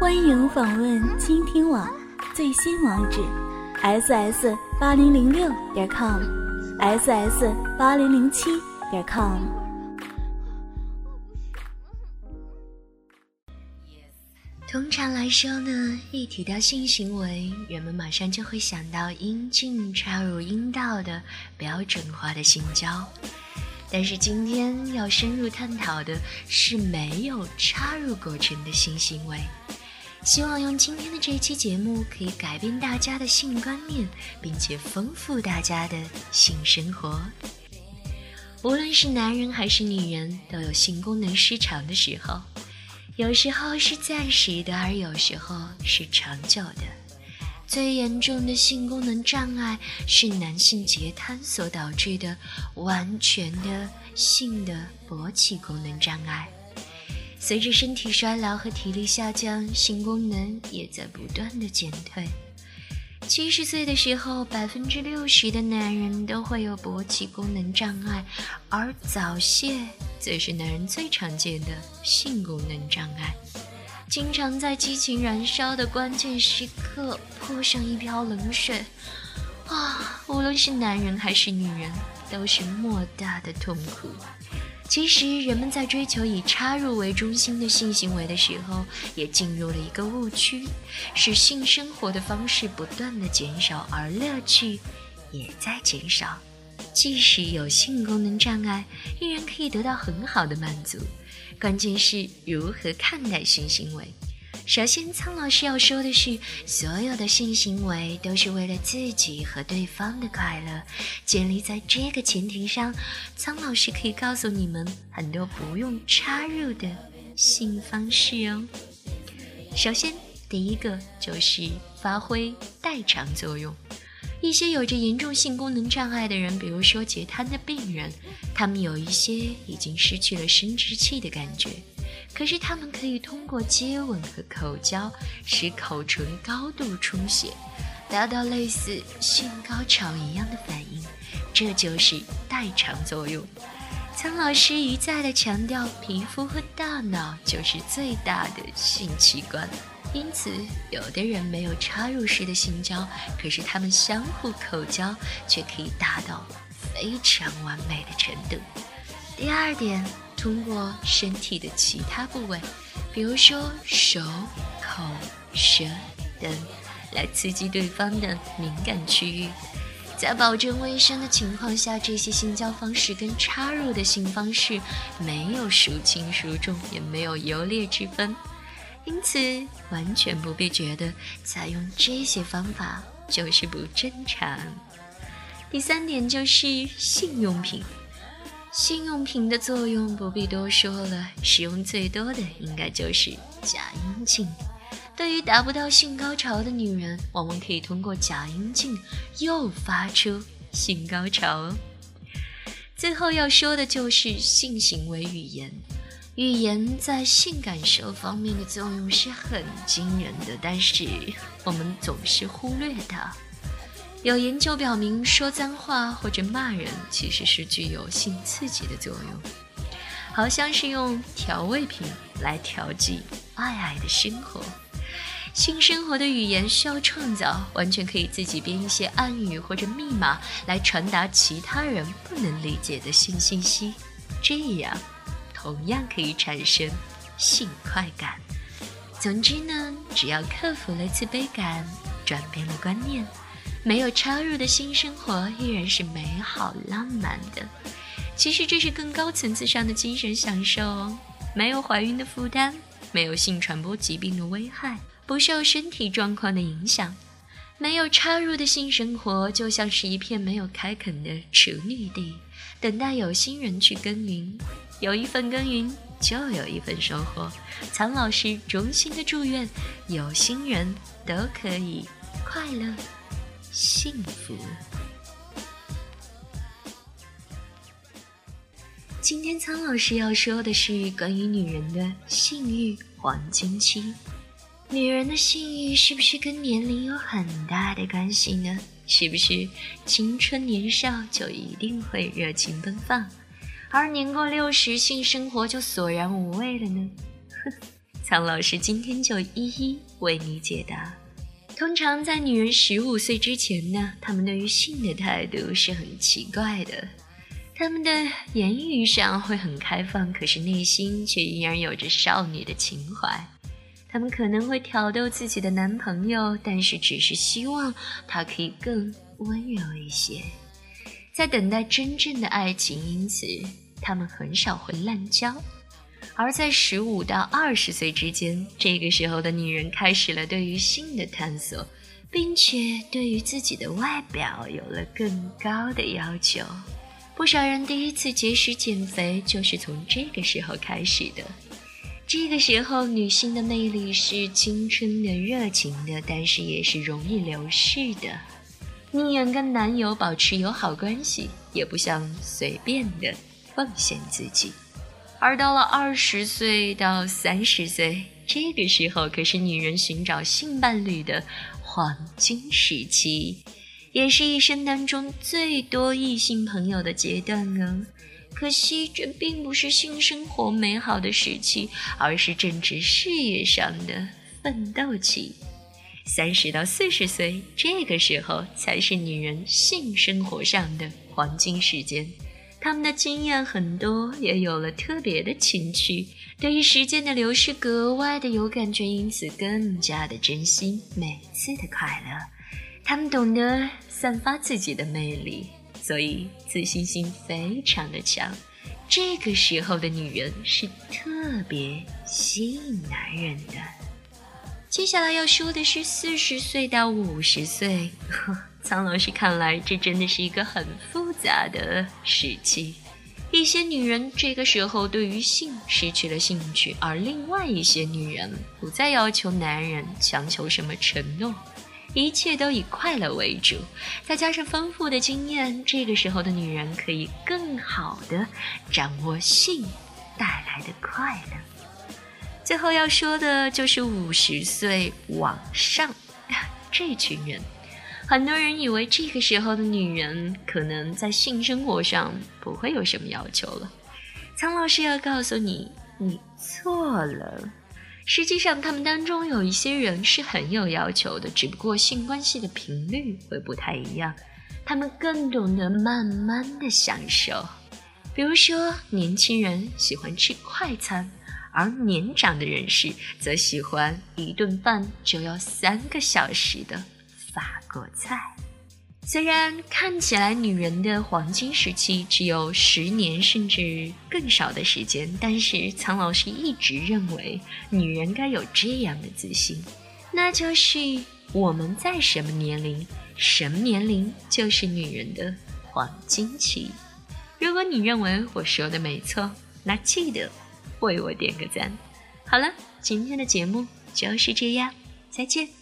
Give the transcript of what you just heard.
欢迎访问倾听网最新网址：ss 八零零六点 com，ss 八零零七点 com。通常来说呢，一提到性行为，人们马上就会想到阴茎插入阴道的标准化的性交。但是今天要深入探讨的是没有插入过程的性行为。希望用今天的这一期节目，可以改变大家的性观念，并且丰富大家的性生活。无论是男人还是女人，都有性功能失常的时候。有时候是暂时的，而有时候是长久的。最严重的性功能障碍是男性截瘫所导致的完全的性的勃起功能障碍。随着身体衰老和体力下降，性功能也在不断的减退。七十岁的时候，百分之六十的男人都会有勃起功能障碍，而早泄则是男人最常见的性功能障碍。经常在激情燃烧的关键时刻泼上一瓢冷水，啊，无论是男人还是女人，都是莫大的痛苦。其实，人们在追求以插入为中心的性行为的时候，也进入了一个误区，使性生活的方式不断的减少，而乐趣也在减少。即使有性功能障碍，依然可以得到很好的满足。关键是如何看待性行为。首先，苍老师要说的是，所有的性行为都是为了自己和对方的快乐。建立在这个前提上，苍老师可以告诉你们很多不用插入的性方式哦。首先，第一个就是发挥代偿作用。一些有着严重性功能障碍的人，比如说截瘫的病人，他们有一些已经失去了生殖器的感觉。可是他们可以通过接吻和口交，使口唇高度充血，达到类似性高潮一样的反应，这就是代偿作用。苍老师一再的强调，皮肤和大脑就是最大的性器官，因此有的人没有插入式的性交，可是他们相互口交却可以达到非常完美的程度。第二点。通过身体的其他部位，比如说手、口、舌等，来刺激对方的敏感区域，在保证卫生的情况下，这些性交方式跟插入的性方式没有孰轻孰重，也没有优劣之分，因此完全不必觉得采用这些方法就是不正常。第三点就是性用品。性用品的作用不必多说了，使用最多的应该就是假阴茎。对于达不到性高潮的女人，往往可以通过假阴茎诱发出性高潮哦。最后要说的就是性行为语言，语言在性感受方面的作用是很惊人的，但是我们总是忽略它。有研究表明，说脏话或者骂人其实是具有性刺激的作用，好像是用调味品来调剂爱爱的生活。性生活的语言需要创造，完全可以自己编一些暗语或者密码来传达其他人不能理解的性信息，这样同样可以产生性快感。总之呢，只要克服了自卑感，转变了观念。没有插入的新生活依然是美好浪漫的。其实这是更高层次上的精神享受哦。没有怀孕的负担，没有性传播疾病的危害，不受身体状况的影响。没有插入的性生活就像是一片没有开垦的处女地，等待有心人去耕耘。有一份耕耘，就有一份收获。苍老师衷心的祝愿有心人都可以快乐。幸福。今天苍老师要说的是关于女人的性欲黄金期。女人的性欲是不是跟年龄有很大的关系呢？是不是青春年少就一定会热情奔放，而年过六十性生活就索然无味了呢？苍老师今天就一一为你解答。通常在女人十五岁之前呢，她们对于性的态度是很奇怪的。她们的言语上会很开放，可是内心却依然有着少女的情怀。她们可能会挑逗自己的男朋友，但是只是希望他可以更温柔一些，在等待真正的爱情。因此，她们很少会滥交。而在十五到二十岁之间，这个时候的女人开始了对于性的探索，并且对于自己的外表有了更高的要求。不少人第一次节食减肥就是从这个时候开始的。这个时候，女性的魅力是青春的、热情的，但是也是容易流逝的。宁愿跟男友保持友好关系，也不想随便的奉献自己。而到了二十岁到三十岁，这个时候可是女人寻找性伴侣的黄金时期，也是一生当中最多异性朋友的阶段哦。可惜，这并不是性生活美好的时期，而是正值事业上的奋斗期。三十到四十岁，这个时候才是女人性生活上的黄金时间。他们的经验很多，也有了特别的情趣，对于时间的流逝格外的有感觉，因此更加的珍惜每次的快乐。他们懂得散发自己的魅力，所以自信心非常的强。这个时候的女人是特别吸引男人的。接下来要说的是四十岁到五十岁。苍老师看来，这真的是一个很复杂的时期。一些女人这个时候对于性失去了兴趣，而另外一些女人不再要求男人强求什么承诺，一切都以快乐为主。再加上丰富的经验，这个时候的女人可以更好的掌握性带来的快乐。最后要说的就是五十岁往上 这群人。很多人以为这个时候的女人可能在性生活上不会有什么要求了。苍老师要告诉你，你错了。实际上，他们当中有一些人是很有要求的，只不过性关系的频率会不太一样。他们更懂得慢慢的享受。比如说，年轻人喜欢吃快餐，而年长的人士则喜欢一顿饭就要三个小时的。法国菜，虽然看起来女人的黄金时期只有十年甚至更少的时间，但是苍老师一直认为，女人该有这样的自信，那就是我们在什么年龄，什么年龄就是女人的黄金期。如果你认为我说的没错，那记得为我点个赞。好了，今天的节目就是这样，再见。